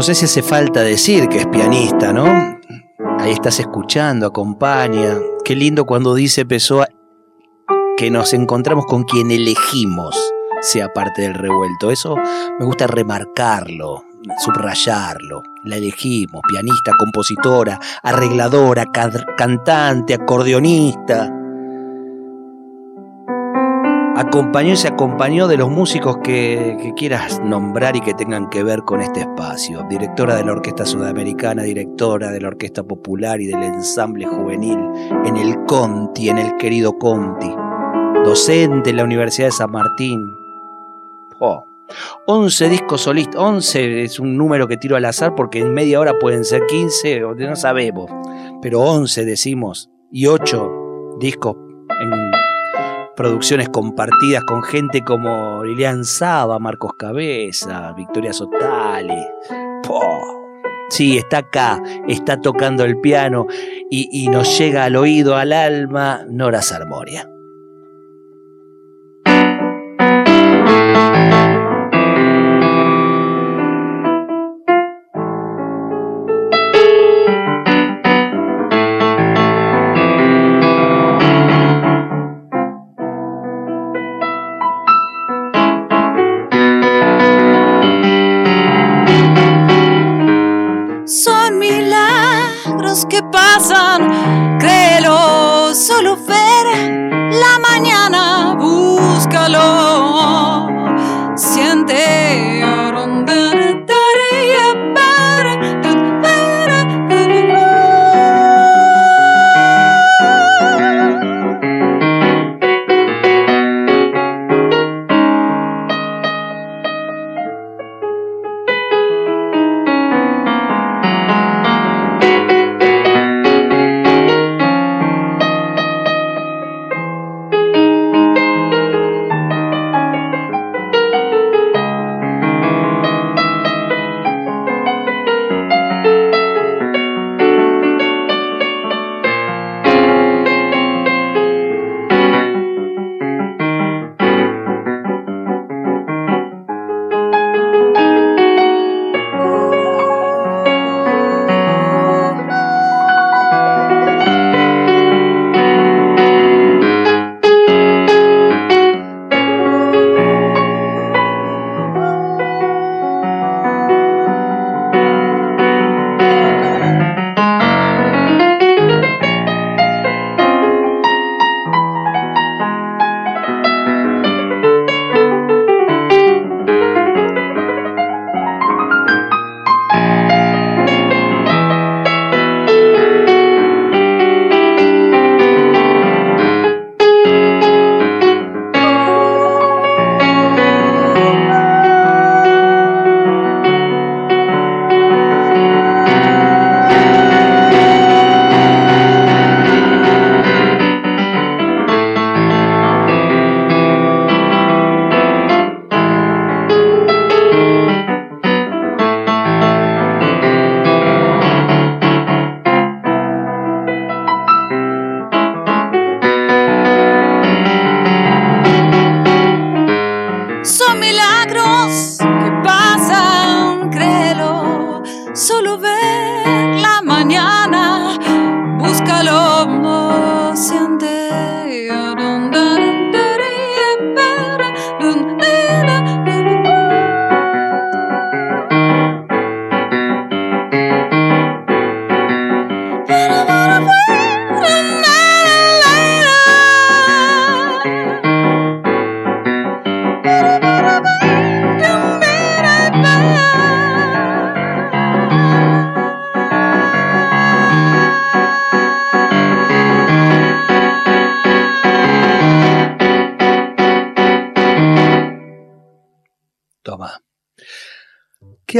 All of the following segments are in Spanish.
No sé si hace falta decir que es pianista, ¿no? Ahí estás escuchando, acompaña. Qué lindo cuando dice Pessoa que nos encontramos con quien elegimos sea parte del revuelto. Eso me gusta remarcarlo, subrayarlo. La elegimos, pianista, compositora, arregladora, cantante, acordeonista acompañó y se acompañó de los músicos que, quieras nombrar y que tengan que ver con este espacio. Directora de la Orquesta Sudamericana, directora de la Orquesta Popular y del Ensamble Juvenil en el Conti, en el querido Conti. Docente en la Universidad de San Martín. Oh. 11 discos solistas, 11 es un número que tiro al azar porque en media hora pueden ser 15, no sabemos, pero 11 decimos, y 8 discos en producciones compartidas con gente como Lilian Saba, Marcos Cabeza, Victoria Sotale. Sí, está acá, está tocando el piano y, y nos llega al oído, al alma, Nora Sarmoria.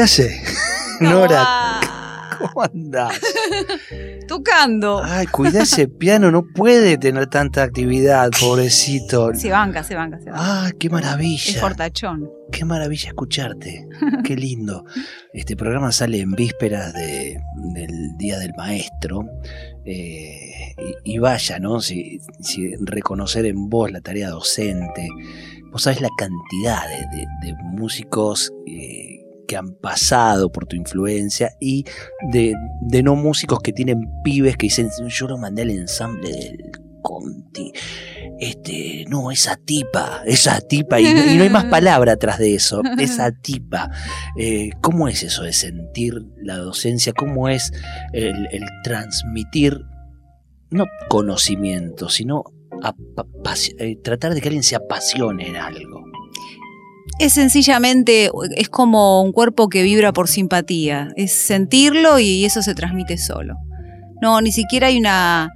¿Qué hace? Nora. ¿Cómo andás? Tocando. Ay, cuida ese piano, no puede tener tanta actividad, pobrecito. Se banca, se banca, se banca. Ay, qué maravilla. Es fortachón. Qué maravilla escucharte. Qué lindo. Este programa sale en vísperas de, del Día del Maestro. Eh, y, y, vaya, ¿no? Si, si reconocer en vos la tarea docente. Vos sabés la cantidad de, de, de músicos eh, que han pasado por tu influencia y de, de, no músicos que tienen pibes que dicen, yo lo mandé al ensamble del Conti. Este, no, esa tipa, esa tipa, y, y no hay más palabra atrás de eso, esa tipa. Eh, ¿Cómo es eso de sentir la docencia? ¿Cómo es el, el transmitir, no conocimiento, sino eh, tratar de que alguien se apasione en algo? Es sencillamente, es como un cuerpo que vibra por simpatía, es sentirlo y eso se transmite solo. No, ni siquiera hay una,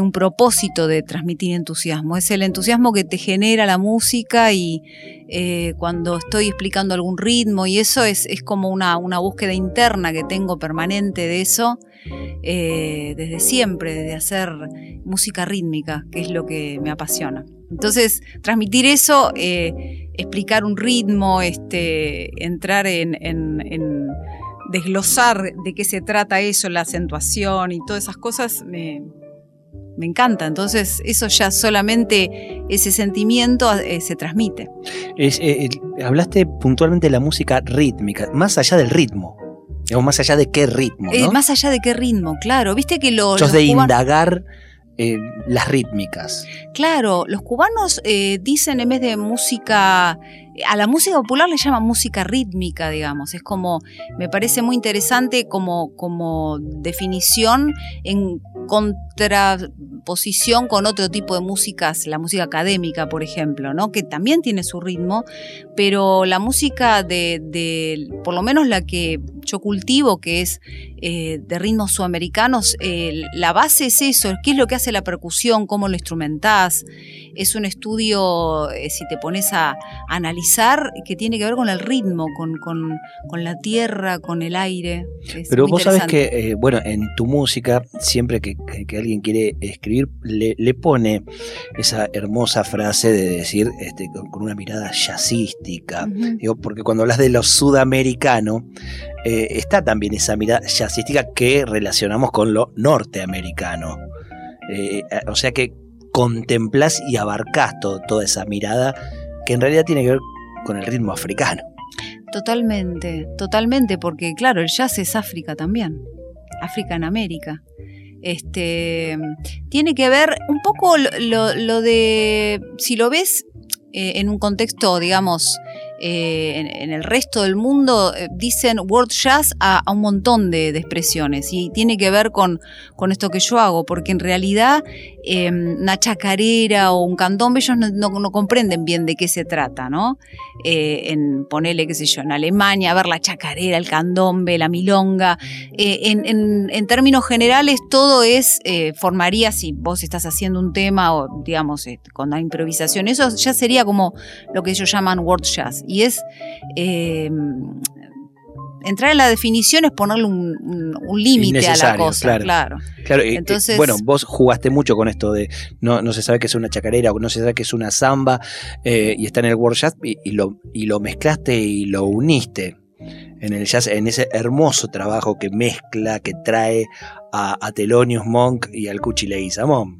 un propósito de transmitir entusiasmo, es el entusiasmo que te genera la música y eh, cuando estoy explicando algún ritmo y eso es, es como una, una, búsqueda interna que tengo permanente de eso eh, desde siempre, desde hacer música rítmica, que es lo que me apasiona. Entonces, transmitir eso, eh, explicar un ritmo, este, entrar en, en, en, desglosar de qué se trata eso, la acentuación y todas esas cosas, me, me encanta. Entonces, eso ya solamente, ese sentimiento eh, se transmite. Es, eh, hablaste puntualmente de la música rítmica, más allá del ritmo. Digamos, más allá de qué ritmo. ¿no? Eh, más allá de qué ritmo, claro. Viste que lo, los. de cubanos... indagar las rítmicas. Claro, los cubanos dicen en vez de música, a la música popular le llaman música rítmica, digamos. Es como, me parece muy interesante como, como definición en contraposición con otro tipo de músicas, la música académica, por ejemplo, ¿no? que también tiene su ritmo, pero la música de, por lo menos la que yo cultivo, que es eh, de ritmos sudamericanos, eh, la base es eso, qué es lo que hace la percusión, cómo lo instrumentás. Es un estudio, eh, si te pones a, analizar, que tiene que ver con el ritmo, con, con, con la tierra, con el aire. Es Pero vos sabés que, eh, bueno, en tu música, siempre que, que, que alguien quiere escribir, le, le, pone esa hermosa frase de decir, este, con, con una mirada jazzística. Uh -huh. Digo, porque cuando hablas de lo sudamericano, eh, está también esa mirada jazzística que relacionamos con lo norteamericano. Eh, o sea que contemplás y abarcás todo, toda esa mirada que en realidad tiene que ver con el ritmo africano. Totalmente, totalmente, porque claro, el jazz es África también, África en América. Este tiene que ver un poco lo, de, si lo ves eh, en un contexto, digamos, eh, en, el resto del mundo, eh, dicen world jazz a, un montón de, expresiones y tiene que ver con, con, esto que yo hago, porque en realidad eh, una chacarera o un candombe ellos no, comprenden bien de qué se trata, ¿no? Eh, en ponerle, qué sé yo, en Alemania, a ver la chacarera, el candombe, la milonga. En, términos generales, todo es, formaría, si vos estás haciendo un tema o, digamos, con la improvisación, eso ya sería como lo que ellos llaman world jazz y es eh, entrar en la definición es ponerle un, un, un límite a la cosa, claro. Claro, claro Entonces, bueno, vos jugaste mucho con esto de no, no se sabe que es una chacarera o no se sabe que es una samba eh, y está en el jazz y, y, lo, y lo mezclaste y lo uniste en el jazz, en ese hermoso trabajo que mezcla, que trae a, a Thelonious Monk y al Cuchi Leguizamón.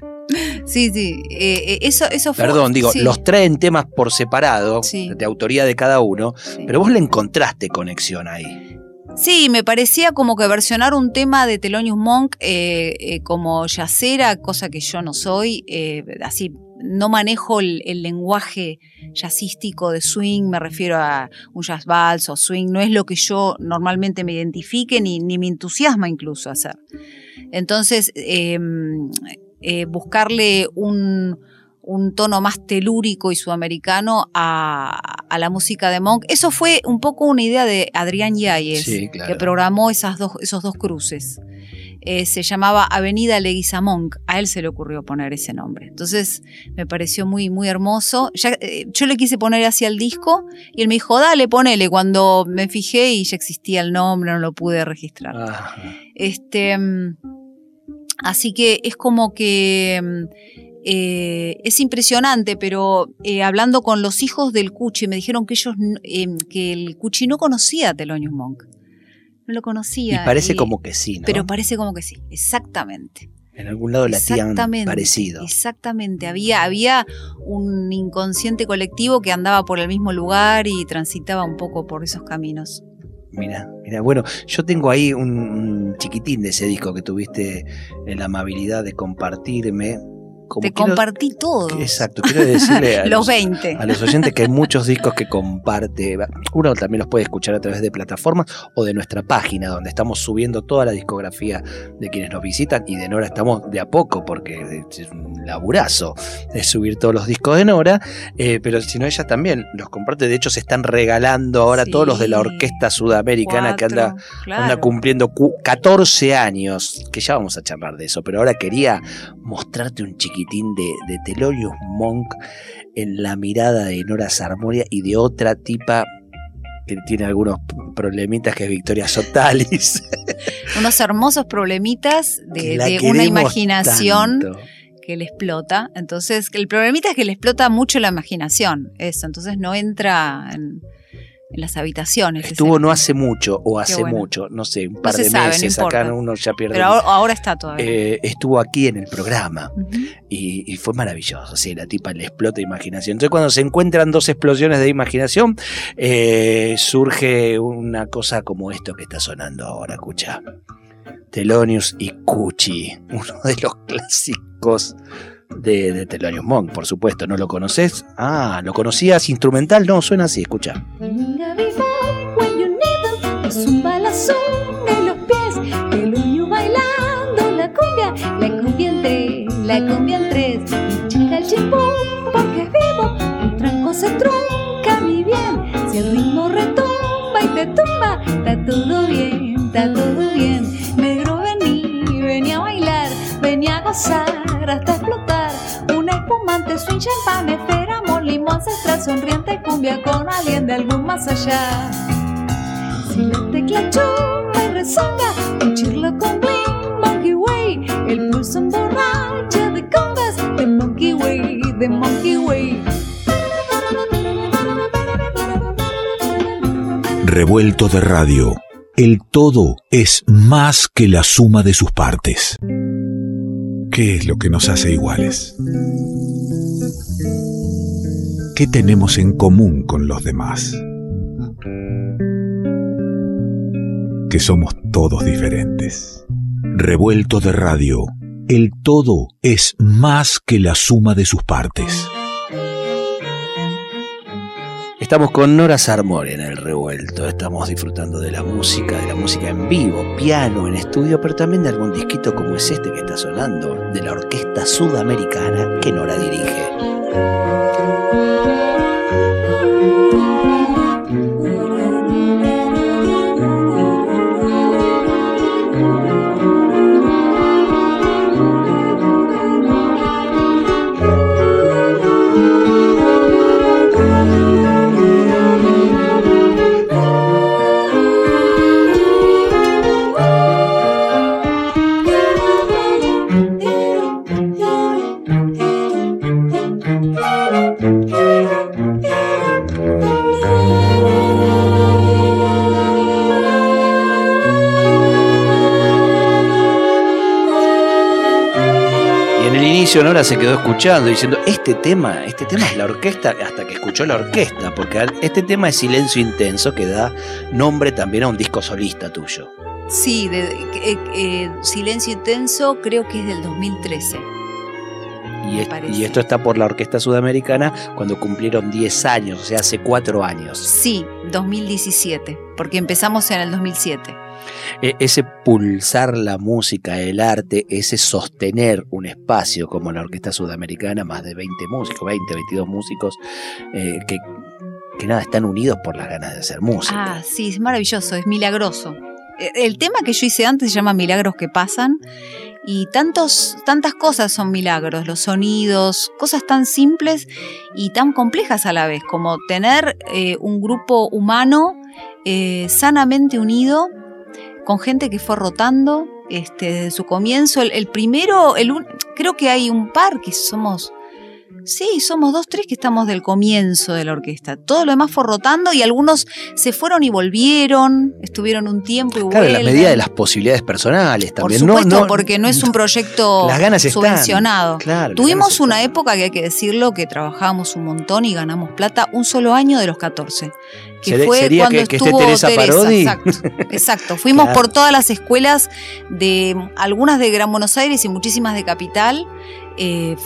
Sí, sí, eh, eso, eso fue. Perdón, digo, sí. los traen temas por separado, sí. de autoría de cada uno, sí. pero vos le encontraste conexión ahí. Sí, me parecía como que versionar un tema de Thelonious Monk eh, eh, como yacera, cosa que yo no soy, eh, así no manejo el, el, lenguaje jazzístico de swing, me refiero a un jazz vals o swing, no es lo que yo normalmente me identifique ni, ni me entusiasma incluso hacer. Entonces, em, eh, buscarle un, un, tono más telúrico y sudamericano a, a, la música de Monk. Eso fue un poco una idea de Adrián Yáñez, sí, claro. que programó esas dos, esos dos cruces. eh, se llamaba Avenida Leguizamón. A él se le ocurrió poner ese nombre. Entonces me pareció muy, muy hermoso. Ya, eh, yo le quise poner así al disco y él me dijo, dale, ponele. Cuando me fijé y ya existía el nombre, no lo pude registrar. Este, mm, así que es como que mm, eh, es impresionante, pero eh, hablando con los hijos del Cuchi, me dijeron que ellos eh, que el Cuchi no conocía a Thelonious Monk. No lo conocía. Y parece como que sí, ¿no? Pero parece como que sí, exactamente. En algún lado la latían parecido. Exactamente. Había, había un inconsciente colectivo que andaba por el mismo lugar y transitaba un poco por esos caminos. Mira, mira, bueno, yo tengo ahí un chiquitín de ese disco que tuviste la amabilidad de compartirme te compartí todo. Exacto, quiero decirle a los, 20. a los oyentes que hay muchos discos que comparte. Uno también los puede escuchar a través de plataformas o de nuestra página, donde estamos subiendo toda la discografía de quienes nos visitan. Y de Nora estamos de a poco, porque es un laburazo de subir todos los discos de Nora. Eh, pero si no, ella también los comparte. De hecho, se están regalando ahora todos los de la Orquesta Sudamericana que anda, anda cumpliendo 14 años. Que ya vamos a charlar de eso, pero ahora quería mostrarte un chiquito de, de Telorius Monk en la mirada de Nora Sarmoria y de otra tipa que tiene algunos problemitas que es Victoria Sotalis. Unos hermosos problemitas de, una imaginación que le explota. Entonces, el problemita es que le explota mucho la imaginación, eso. Entonces no entra en en las habitaciones. Estuvo no hace mucho, o hace mucho, no sé, un par de meses, acá uno ya pierde. Pero ahora, está todavía. Eh, estuvo aquí en el programa y, fue maravilloso, sí, la tipa le explota imaginación. Entonces cuando se encuentran dos explosiones de imaginación, eh, surge una cosa como esto que está sonando ahora, escucha. Telonius y Cuchi, uno de los clásicos de, de Monk, por supuesto. ¿No lo conoces? Ah, ¿lo conocías instrumental? No, suena así, escucha. Es un balazo en los pies, Thelonious bailando la cumbia, la cumbia en tres, la cumbia en tres. Chica el chimpum porque es vivo, un tranco se trunca mi sonriente, cumbia con alguien de algún más allá. Si la tecla me rezonga, un chirlo con bling, monkey way, el pulso emborracha de congas, de monkey way, de monkey way. Revuelto de radio. El todo es más que la suma de sus partes. ¿Qué es lo que nos hace iguales? ¿Qué tenemos en común con los demás? Que somos todos diferentes. Revuelto de radio, el todo es más que la suma de sus partes. Estamos con Nora Sarmore en el revuelto, estamos disfrutando de la música, de la música en vivo, piano, en estudio, pero también de algún disquito como es este que está sonando, de la orquesta sudamericana que Nora dirige. Nora se quedó escuchando diciendo, este tema, este tema es la orquesta, hasta que escuchó la orquesta, porque este tema es Silencio Intenso, que da nombre también a un disco solista tuyo. Sí, de, eh, eh, Silencio Intenso creo que es del 2013. Y, y, esto está por la Orquesta Sudamericana cuando cumplieron 10 años, o sea, hace 4 años. Sí, 2017, porque empezamos en el 2007. E, ese pulsar la música, el arte, ese sostener un espacio como la Orquesta Sudamericana, más de 20 músicos, 20, 22 músicos, eh, que, nada, están unidos por las ganas de hacer música. Ah, sí, es maravilloso, es milagroso. El tema que yo hice antes se llama Milagros que pasan y tantos, tantas cosas son milagros, los sonidos, cosas tan simples y tan complejas a la vez, como tener eh, un grupo humano eh, sanamente unido, con gente que fue rotando este, desde su comienzo. El, primero, el, creo que hay un par que somos Sí, somos dos, tres que estamos del comienzo de la orquesta. Todo lo demás fue rotando y algunos se fueron y volvieron, estuvieron un tiempo y Claro, en la medida de las posibilidades personales también. Por supuesto, porque no es un proyecto subvencionado. Tuvimos una época que hay que decirlo que trabajábamos un montón y ganamos plata un solo año de los 14. Que fue cuando estuvo Teresa, Parodi? Exacto, exacto. Fuimos por todas las escuelas de algunas de Gran Buenos Aires y muchísimas de Capital. Eh,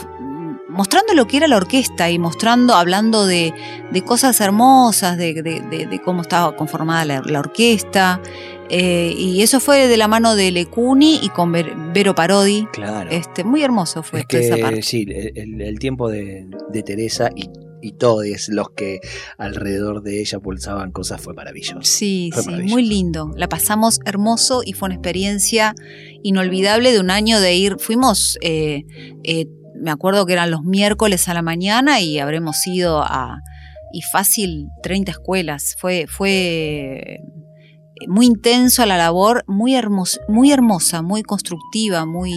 mostrando lo que era la orquesta y mostrando, hablando de, cosas hermosas, de, cómo estaba conformada la, orquesta. Eh, y eso fue de la mano de Lecuni y con Vero Parodi. Claro. Este, muy hermoso fue esa parte. Sí, el, tiempo de, Teresa y, y todos los que alrededor de ella pulsaban cosas fue maravilloso. Sí, sí, muy lindo. La pasamos hermoso y fue una experiencia inolvidable de un año de ir. Fuimos. Eh, eh, me acuerdo que eran los miércoles a la mañana y habremos ido a, y fácil 30 escuelas. Fue, fue muy intenso la labor, muy, muy hermosa, muy constructiva, muy...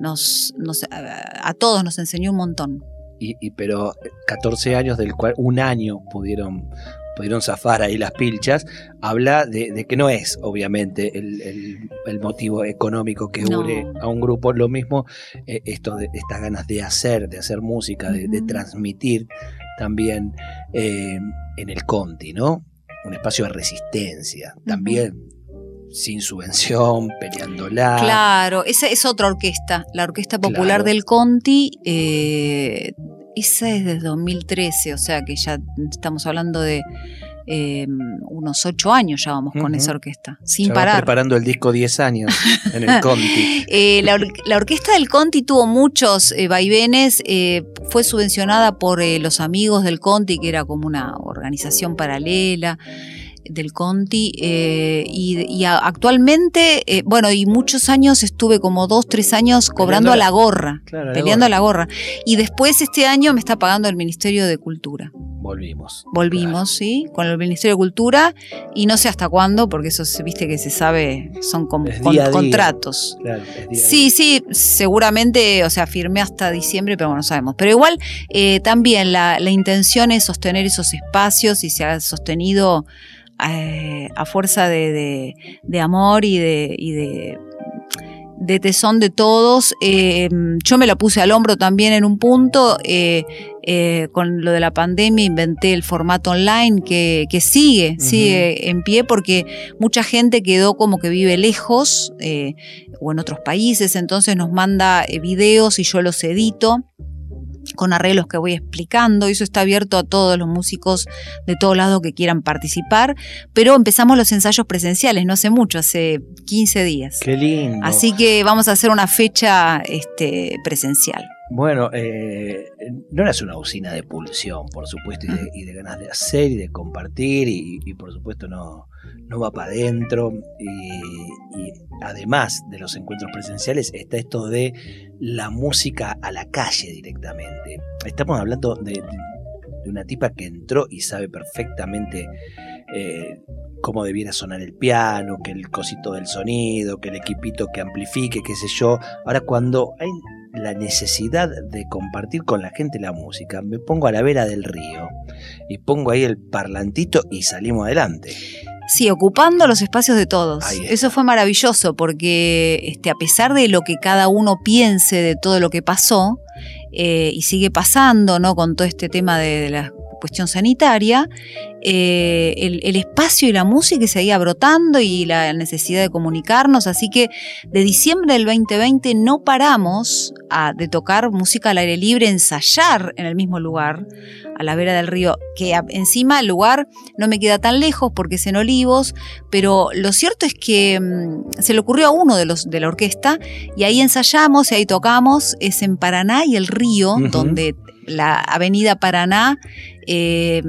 Nos, a, todos nos enseñó un montón. Y, pero 14 años del cual un año pudieron pudieron zafar ahí las pilchas, habla de, que no es, obviamente, el, motivo económico que une a un grupo. Lo mismo, eh, esto de estas ganas de hacer, de hacer música, de, transmitir también eh, en el Conti, ¿no? Un espacio de resistencia. También sin subvención, peleándola. Claro, esa es otra orquesta, la Orquesta Popular del Conti. Eh, esa es desde 2013, o sea que ya estamos hablando de em, unos ocho años ya vamos con esa orquesta, sin parar. preparando el disco 10 años en el Conti. Eh, la, orquesta del Conti tuvo muchos eh, vaivenes, eh, fue subvencionada por los amigos del Conti, que era como una organización paralela del Conti eh, y, actualmente, eh, bueno, y muchos años estuve como dos, tres años cobrando a la gorra, peleando a la gorra. Y después este año me está pagando el Ministerio de Cultura. Volvimos. Volvimos, sí, con el Ministerio de Cultura y no sé hasta cuándo, porque eso viste que se sabe, son con, contratos. sí, sí, seguramente, o sea, firmé hasta diciembre, pero bueno, no sabemos. Pero igual eh, también la, la intención es sostener esos espacios y se ha sostenido eh, a fuerza de, amor y de, de, tesón de todos. Eh, yo me la puse al hombro también en un punto. Eh, con lo de la pandemia inventé el formato online que, sigue, sigue en pie porque mucha gente quedó como que vive lejos o en otros países, entonces nos manda videos y yo los edito con arreglos que voy explicando. Eso está abierto a todos los músicos de todos lados que quieran participar. Pero empezamos los ensayos presenciales, no hace mucho, hace 15 días. Qué lindo. Así que vamos a hacer una fecha este, presencial. Bueno, eh, no eras una usina de pulsión, por supuesto, y de, ganas de hacer y de compartir, y, por supuesto no, no va para adentro. y además de los encuentros presenciales, está esto de la música a la calle directamente. Estamos hablando de, una tipa que entró y sabe perfectamente eh, cómo debiera sonar el piano, que el cosito del sonido, que el equipito que amplifique, qué sé yo. Ahora cuando hay la necesidad de compartir con la gente la música, me pongo a la vera del río y pongo ahí el parlantito y salimos adelante. Sí, ocupando los espacios de todos. Eso fue maravilloso porque este, a pesar de lo que cada uno piense de todo lo que pasó, eh, y sigue pasando, ¿no? Con todo este tema de, la cuestión sanitaria, eh, el, espacio y la música seguía brotando y la necesidad de comunicarnos, así que de diciembre del 2020 no paramos de tocar música al aire libre, ensayar en el mismo lugar, a la vera del río, que encima el lugar no me queda tan lejos porque es en Olivos, pero lo cierto es que mm, se le ocurrió a uno de los de la orquesta y ahí ensayamos y ahí tocamos, es en Paraná y el río, donde la avenida Paraná eh,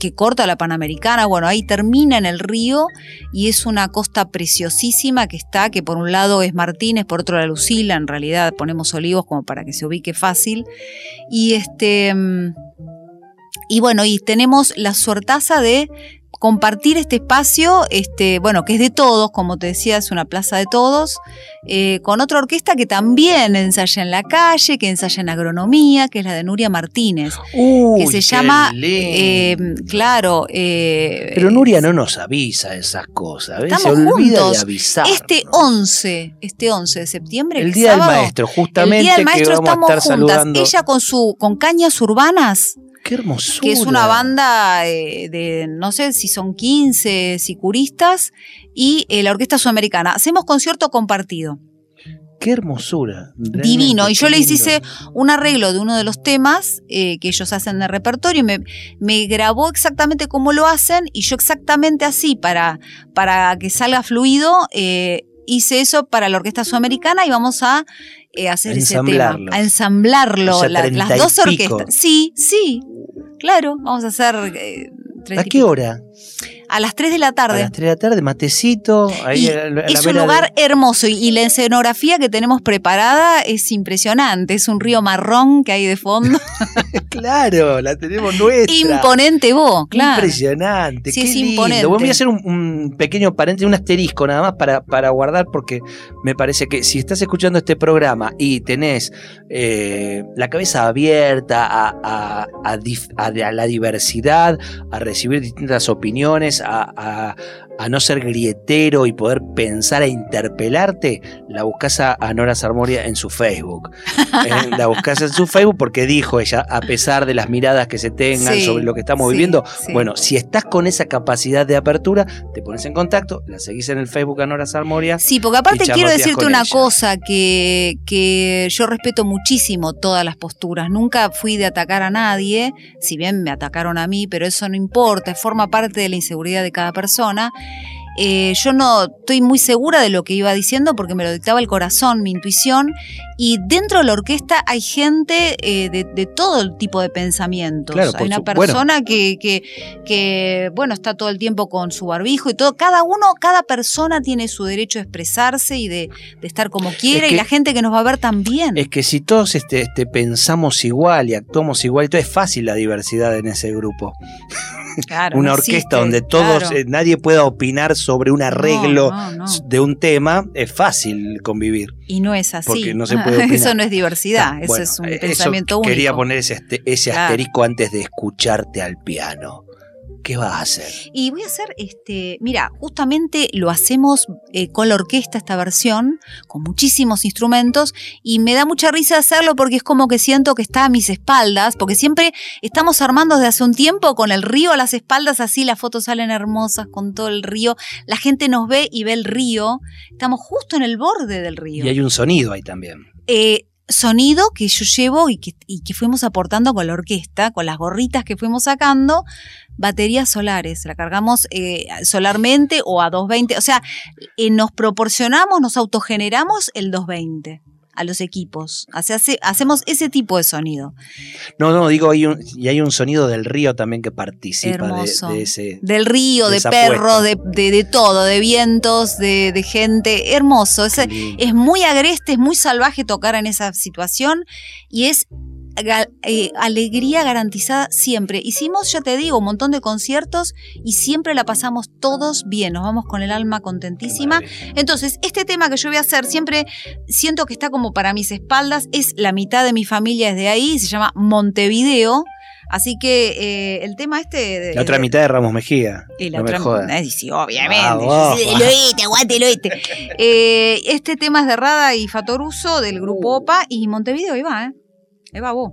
que corta la Panamericana, bueno, ahí termina en el río y es una costa preciosísima que está, que por un lado es Martínez, por otro la Lucila, en realidad ponemos olivos como para que se ubique fácil. Y este... mm, Y bueno, y tenemos la suertaza de compartir este espacio, este, bueno, que es de todos, como te decía, es una plaza de todos, eh, con otra orquesta que también ensaya en la calle, que ensaya en agronomía, que es la de Nuria Martínez, que se llama, eh, claro, eh, Pero Nuria no nos avisa esas cosas, ¿ves? Se Estamos olvida juntos. de avisar. este 11, este 11 de septiembre, El que Día del Maestro, justamente el día del que maestro vamos a estamos estar juntas, saludando. ella con su con cañas urbanas, Qué hermosura. que es una banda eh, de, no sé si son 15 sicuristas, y eh, la Orquesta Sudamericana. Hacemos concierto compartido. Qué hermosura. Divino. Y yo les hice un arreglo de uno de los temas eh, que ellos hacen de repertorio y me, me grabó exactamente cómo lo hacen y yo exactamente así para, para que salga fluido. eh, hice eso para la Orquesta Sudamericana y vamos a eh, hacer ese tema, a ensamblarlo, O sea, la- treinta las dos orquestas. Sí, sí, claro, vamos a hacer... eh, ¿A qué hora? A las 3 de la A tarde. las 3 de la tarde, matecito. Ahí Y a la- a la es un de- lugar hermoso y, y la escenografía que tenemos preparada es impresionante. Es un río marrón que hay de fondo. Claro, la tenemos nuestra. Imponente vos, claro. Impresionante. Sí, qué es lindo. imponente. Voy a hacer un, un pequeño paréntesis, un asterisco nada más para, para guardar, porque me parece que si estás escuchando este programa y tenés eh, la cabeza abierta a, a- a a- a la diversidad, a recibir distintas opiniones, a, a- a no ser grietero y poder pensar e interpelarte, la buscas a, Nora Sarmoria en su Facebook. Eh, la buscas en su Facebook porque dijo ella, a pesar de las miradas que se tengan Sí, sobre lo que estamos sí, viviendo, sí. bueno, si estás con esa capacidad de apertura, te pones en contacto, la seguís en el Facebook a Nora Sarmoria. Sí, porque aparte quiero decirte una ella. cosa, que, que yo respeto muchísimo todas las posturas. Nunca fui de atacar a nadie, si bien me atacaron a mí, pero eso no importa, forma parte de la inseguridad de cada persona. Eh, yo no estoy muy segura de lo que iba diciendo porque me lo dictaba el corazón, mi intuición, y dentro de la orquesta hay gente eh, de, de todo tipo de pensamientos. Claro, hay una su- persona que, que, que, bueno, está todo el tiempo con su barbijo y todo. Cada uno, cada persona tiene su derecho a expresarse y de, de estar como quiere, que- y la gente que nos va a ver también. Es que si todos este, este, pensamos igual y actuamos igual, entonces es fácil la diversidad en ese grupo. Claro, Una no orquesta existe, donde todos, claro. eh, nadie pueda opinar sobre un arreglo No, no, no. de un tema, es fácil convivir. Y no es así. Porque no se puede opinar. Eso no es diversidad, eso Bueno, es un eh, pensamiento único. Quería poner ese, ese Claro. asterisco antes de escucharte al piano. ¿Qué vas a hacer? Y voy a hacer, este, mira, justamente lo hacemos eh, con la orquesta esta versión, con muchísimos instrumentos, y me da mucha risa hacerlo porque es como que siento que está a mis espaldas, porque siempre estamos armando desde hace un tiempo con el río a las espaldas, así las fotos salen hermosas con todo el río, la gente nos ve y ve el río, estamos justo en el borde del río. Y hay un sonido ahí también. Eh, sonido que yo llevo y que, que fuimos aportando con la orquesta, con las gorritas que fuimos sacando, baterías solares, la cargamos eh, solarmente o a 220, o sea, eh, nos proporcionamos, nos autogeneramos el 220 a los equipos, Hace- hace- hacemos ese tipo de sonido. No, no, digo, hay un, y hay un sonido del río también que participa de, ese. Del río, de de, perro, de, de- todo, de vientos, de, de gente, hermoso. Es muy agreste, es muy salvaje tocar en esa situación y es eh, alegría garantizada siempre. Hicimos, ya te digo, un montón de conciertos y siempre la pasamos todos bien, nos vamos con el alma contentísima. Entonces, este tema que yo voy a hacer siempre siento que está como para mis espaldas, es la mitad de mi familia es de ahí, se llama Montevideo. Así que eh, el tema este... de- La otra mitad de Ramos Mejía. y la no me otra eh, sí, obviamente. El oeste, aguante el oeste. Eh, este tema es de Rada y Fatoruso del grupo OPA y Montevideo, ahí va, ¿eh? Eba bo!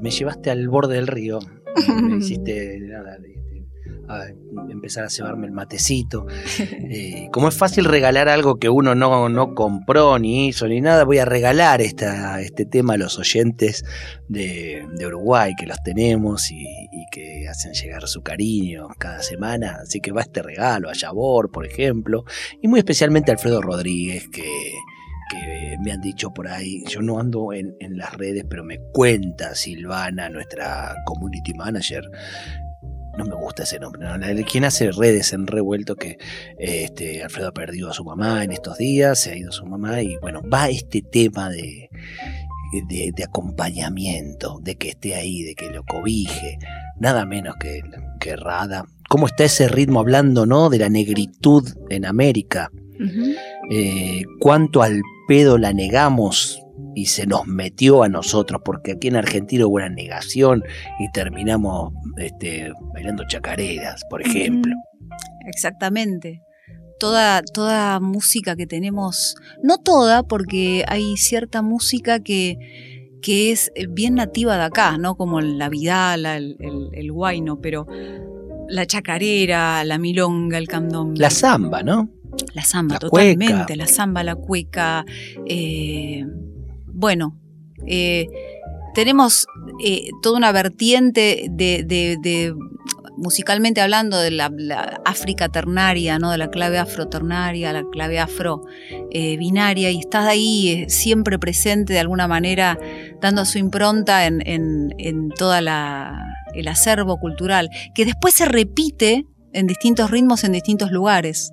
Me, llevaste al borde del río, me hiciste nada, este, a empezar a cebarme el matecito. Eh, como es fácil regalar algo que uno no, no compró, ni hizo, ni nada, voy a regalar esta, este tema a los oyentes de, de Uruguay, que los tenemos y, y que hacen llegar su cariño cada semana. Así que va este regalo a Yabor, por ejemplo, y muy especialmente a Alfredo Rodríguez, que que me han dicho por ahí, yo no ando en, en, las redes, pero me cuenta Silvana, nuestra community manager. No me gusta ese nombre, ¿no? quien hace redes en revuelto que este, Alfredo ha perdido a su mamá en estos días, se ha ido su mamá y bueno, va este tema de, de, de acompañamiento, de que esté ahí, de que lo cobije, nada menos que, que Rada. ¿Cómo está ese ritmo hablando, no? De la negritud en América. Uh -huh. eh, cuánto al pedo la negamos y se nos metió a nosotros, porque aquí en Argentina hubo una negación y terminamos este, bailando chacareras, por ejemplo. Exactamente. Toda, toda música que tenemos, no toda, porque hay cierta música que, que es bien nativa de acá, ¿no? Como la vidala, el, el, el guayno, pero la chacarera, la milonga, el candombe. La samba, ¿no? La samba, la totalmente. Cueca. La samba, la cueca. Eh, bueno, eh, tenemos eh, toda una vertiente de, de, de musicalmente hablando de la, la, África ternaria, ¿no? de la clave afro-ternaria, la clave afro-binaria, y estás ahí siempre presente de alguna manera, dando su impronta en, en, en toda la, el acervo cultural, que después se repite en distintos ritmos en distintos lugares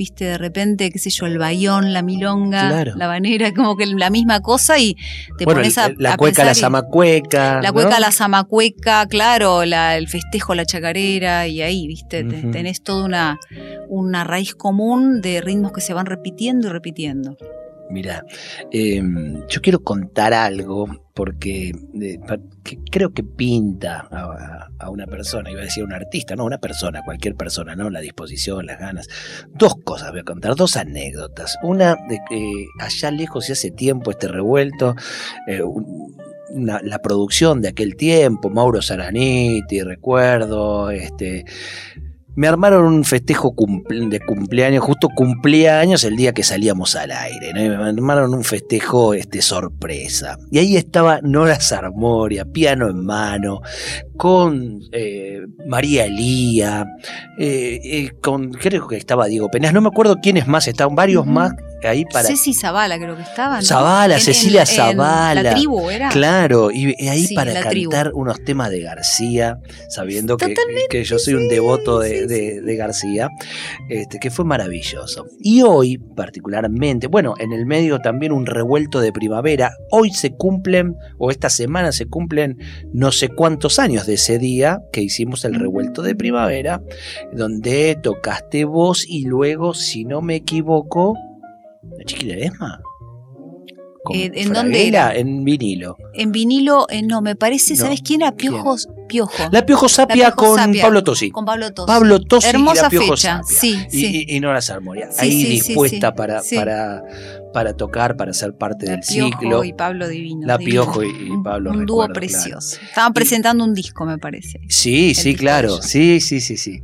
viste, de repente, qué sé yo, el bayón, la milonga, claro. la banera, como que la misma cosa y te bueno, pones a. La a cueca, la zamacueca. La cueca, ¿no? la zamacueca, claro, la, el festejo, la chacarera, y ahí, viste, uh -huh. tenés toda una, una raíz común de ritmos que se van repitiendo y repitiendo. Mira, eh, yo quiero contar algo porque que creo que pinta a, una persona, iba a decir un artista, no, una persona, cualquier persona, ¿no? La disposición, las ganas. Dos cosas voy a contar, dos anécdotas. Una de que allá lejos y hace tiempo este revuelto, eh, la producción de aquel tiempo, Mauro Saraniti, recuerdo, este me armaron un festejo de cumpleaños, justo cumplía años el día que salíamos al aire, ¿no? me armaron un festejo este, sorpresa. Y ahí estaba Nora Sarmoria, piano en mano, con eh, María Elía, eh, eh, con, creo que estaba Diego Penas, no me acuerdo quiénes más, estaban varios uh -huh. más ahí para. Ceci Zavala creo que estaba. ¿no? Zavala, en, Cecilia en, Zavala. En la tribu era. Claro, y, y ahí sí, para cantar tribu. unos temas de García, sabiendo que, que, yo soy un devoto de, de, de García, este, que fue maravilloso. Y hoy, particularmente, bueno, en el medio también un revuelto de primavera. Hoy se cumplen, o esta semana se cumplen no sé cuántos años de ese día que hicimos el revuelto de primavera, donde tocaste vos y luego, si no me equivoco, la chiquita Esma. Eh, ¿En dónde era? En vinilo. En vinilo, eh, no, me parece, no. ¿sabes quién era? Piojos, Piojo. La Piojo Sapia la Piojo con. Pablo Tosi. Con Pablo Tosi. Pablo Tosi Hermosa y la Piojo fecha. Sapia. Sí, y, sí. Y, y Nora Sarmoria. Sí, ahí sí, dispuesta para, para, para tocar, para ser parte la del Piojo ciclo. y Pablo Divino. La divino. Piojo y, y Pablo. Un, un dúo precioso. Claro. Estaban presentando un disco, me parece. Sí, sí, claro. Sí, sí, sí, sí.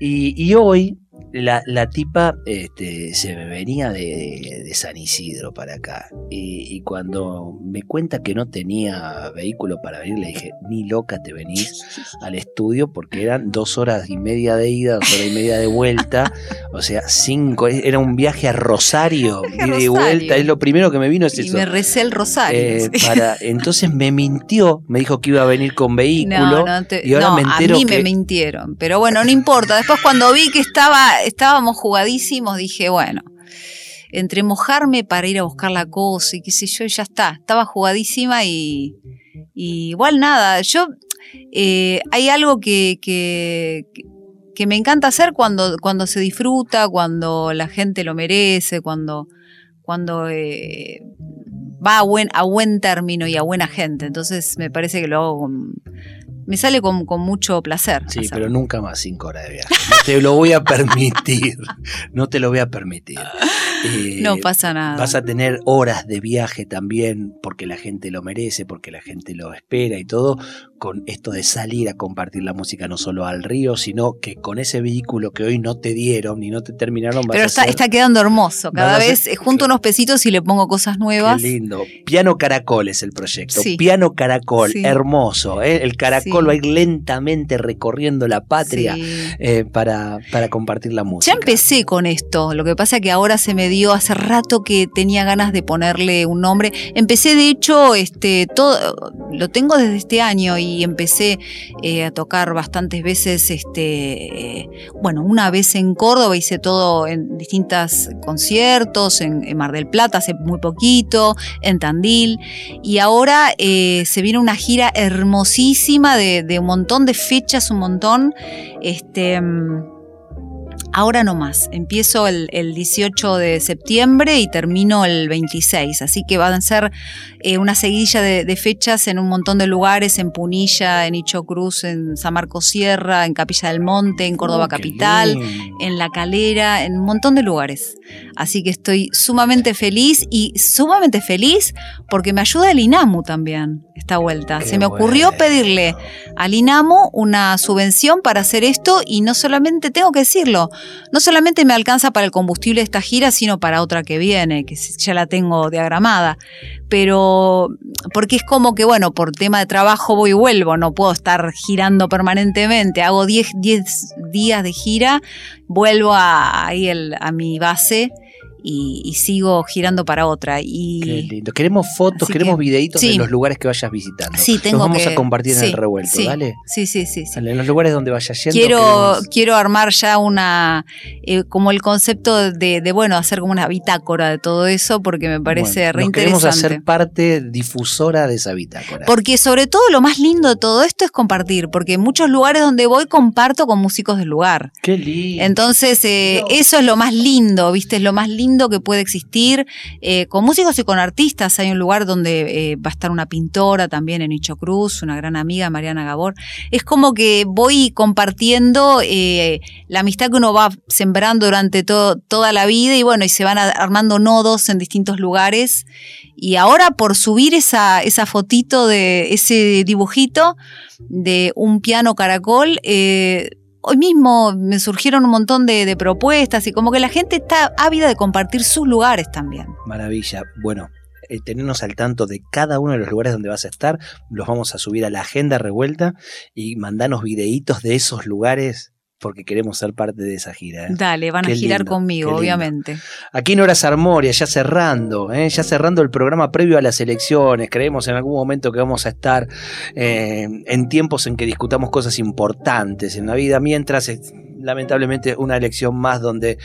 Y, y hoy la, la, tipa este, se me venía de, San Isidro para acá. Y, y, cuando me cuenta que no tenía vehículo para venir le dije ni loca te venís al estudio porque eran dos horas y media de ida dos horas y media de vuelta o sea cinco era un viaje a Rosario y de vuelta. Es lo primero que me vino es y eso. me recé el Rosario eh, para, entonces me mintió me dijo que iba a venir con vehículo no, no te, y ahora no, me entero a mí que... me mintieron pero bueno no importa. Después cuando vi que estaba estábamos jugadísimos, dije, bueno, entre mojarme para ir a buscar la cosa y qué sé yo, ya está, estaba jugadísima y, y igual nada, yo, eh, hay algo que, que, que, me encanta hacer cuando, cuando se disfruta, cuando la gente lo merece, cuando, cuando eh, va a buen, a buen término y a buena gente, entonces me parece que lo hago con Me sale con, con mucho placer. Sí, hacerlo. pero nunca más cinco horas de viaje. No te lo voy a permitir. No te lo voy a permitir. Eh, No pasa nada. Vas a tener horas de viaje también porque la gente lo merece, porque la gente lo espera y todo, con esto de salir a compartir la música no solo al río, sino que con ese vehículo que hoy no te dieron y no te terminaron, vas Pero a está, hacer- está quedando hermoso. Cada vez hacer- eh, junto unos pesitos y le pongo cosas nuevas. Qué lindo. Piano Caracol es el proyecto. Sí. Piano Caracol, Sí. hermoso. ¿eh? El caracol Sí. Va a ir lentamente recorriendo la patria Sí. eh, para, para compartir la música. Ya empecé con esto, lo que pasa que ahora se me dio hace rato que tenía ganas de ponerle un nombre. Empecé de hecho, este, todo, lo tengo desde este año y empecé eh, a tocar bastantes veces, este, eh, bueno, una vez en Córdoba hice todo en distintos conciertos, en, en Mar del Plata hace muy poquito, en Tandil, y ahora se viene una gira hermosísima de, de un montón de fechas, un montón, este... Ahora no más. Empiezo el, el 18 de septiembre y termino el 26. Así que van a ser eh, una seguidilla de, de fechas en un montón de lugares, en Punilla, en Icho Cruz, en San Marcos Sierra, en Capilla del Monte, en Córdoba Oh, qué Capital, lindo. en La Calera, en un montón de lugares. Así que estoy sumamente feliz y sumamente feliz porque me ayuda el INAMU también esta vuelta. Qué Se me ocurrió bueno. pedirle al INAMU una subvención para hacer esto y no solamente, tengo que decirlo, no solamente me alcanza para el combustible de esta gira, sino para otra que viene, que ya la tengo diagramada. Pero porque es como que, bueno, por tema de trabajo voy y vuelvo, no puedo estar girando permanentemente. Hago 10 10 días de gira, vuelvo a, ahí el- a mi base y, y sigo girando para otra. Y Qué lindo. Queremos fotos, Así queremos que- videitos sí. de los lugares que vayas visitando. sí, tengo Los vamos que- a compartir en el revuelto, sí, ¿dale? Sí, sí, sí. Dale, En los lugares donde vayas yendo. Quiero, queremos- quiero armar ya una, eh, como el concepto de, de, bueno, hacer como una bitácora de todo eso, porque me parece Bueno, re nos queremos hacer parte difusora de esa bitácora. Porque sobre todo lo más lindo de todo esto es compartir, porque en muchos lugares donde voy comparto con músicos del lugar. Qué lindo. Entonces, eh, eso es lo más lindo, ¿viste? Es lo más lindo que puede existir. Eh, con músicos y con artistas hay un lugar donde eh, va a estar una pintora también en Icho Cruz, una gran amiga, Mariana Gabor. Es como que voy compartiendo eh, la amistad que uno va sembrando durante to- toda la vida y bueno, y se van armando nodos en distintos lugares. Y ahora por subir esa, esa fotito de ese dibujito de un piano caracol, hoy mismo me surgieron un montón de, propuestas y como que la gente está ávida de compartir sus lugares también. Maravilla. Bueno, eh, tenernos al tanto de cada uno de los lugares donde vas a estar. Los vamos a subir a la agenda revuelta y mandanos videitos de esos lugares porque queremos ser parte de esa gira. ¿eh? Dale, van a girar lindo, conmigo, obviamente. Aquí en Horas Armoria, ya cerrando, ¿eh? ya cerrando el programa previo a las elecciones. Creemos en algún momento que vamos a estar eh, en tiempos en que discutamos cosas importantes en la vida, mientras es, lamentablemente una elección más donde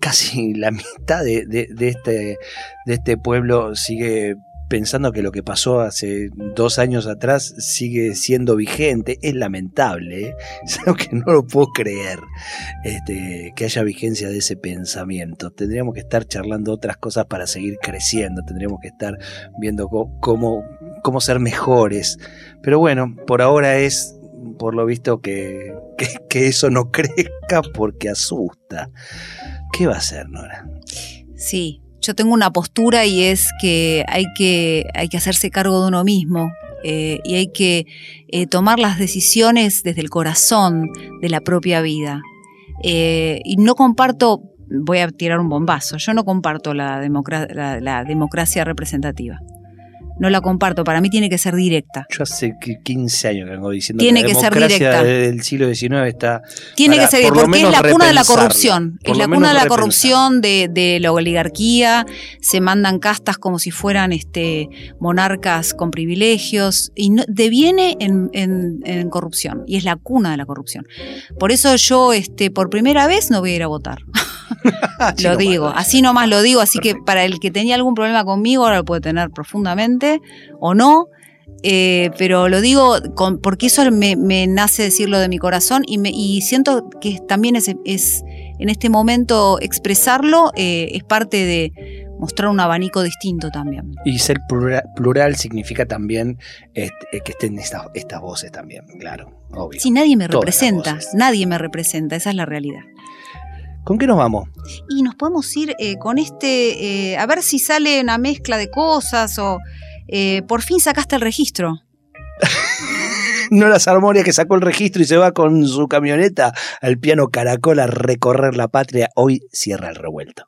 casi la mitad de, de- de este, de este pueblo sigue pensando que lo que pasó hace dos años atrás sigue siendo vigente. Es lamentable, ¿eh? que no lo puedo creer este, que haya vigencia de ese pensamiento. Tendríamos que estar charlando otras cosas para seguir creciendo, tendríamos que estar viendo cómo, cómo ser mejores. Pero bueno, por ahora es, por lo visto, que, que, que eso no crezca porque asusta. ¿Qué va a hacer, Nora? Sí, yo tengo una postura y es que hay que, hay que hacerse cargo de uno mismo. eh, y hay que eh, tomar las decisiones desde el corazón de la propia vida. Eh, y no comparto, voy a tirar un bombazo, yo no comparto la, democra- la- la democracia representativa. No la comparto, para mí tiene que ser directa. Yo hace que 15 años que vengo diciendo Tiene que ser directa. del siglo XIX está... Tiene para, que ser por lo porque es la cuna de la corrupción. Es la cuna de la corrupción de, de la oligarquía. Se mandan castas como si fueran este, monarcas con privilegios. Y no- deviene en, en- en corrupción. Y es la cuna de la corrupción. Por eso yo, este, por primera vez, no voy a ir a votar. Lo digo, así nomás lo digo, así Perfecto. que para el que tenía algún problema conmigo, ahora lo puede tener profundamente o no, eh, pero lo digo con- porque eso me, me nace decirlo de mi corazón y, me, y siento que también es, es en este momento expresarlo eh, es parte de, mostrar un abanico distinto también. Y ser plural, plural significa también este, que estén estas, estas voces también, claro, obvio. Si nadie me Todas representa, nadie me representa, esa es la realidad. ¿Con qué nos vamos? Y nos podemos ir eh, con este, eh, a ver si sale una mezcla de cosas o eh, por fin sacaste el registro. Nora Sarmoria que sacó el registro y se va con su camioneta al piano Caracol a recorrer la patria, hoy cierra el revuelto.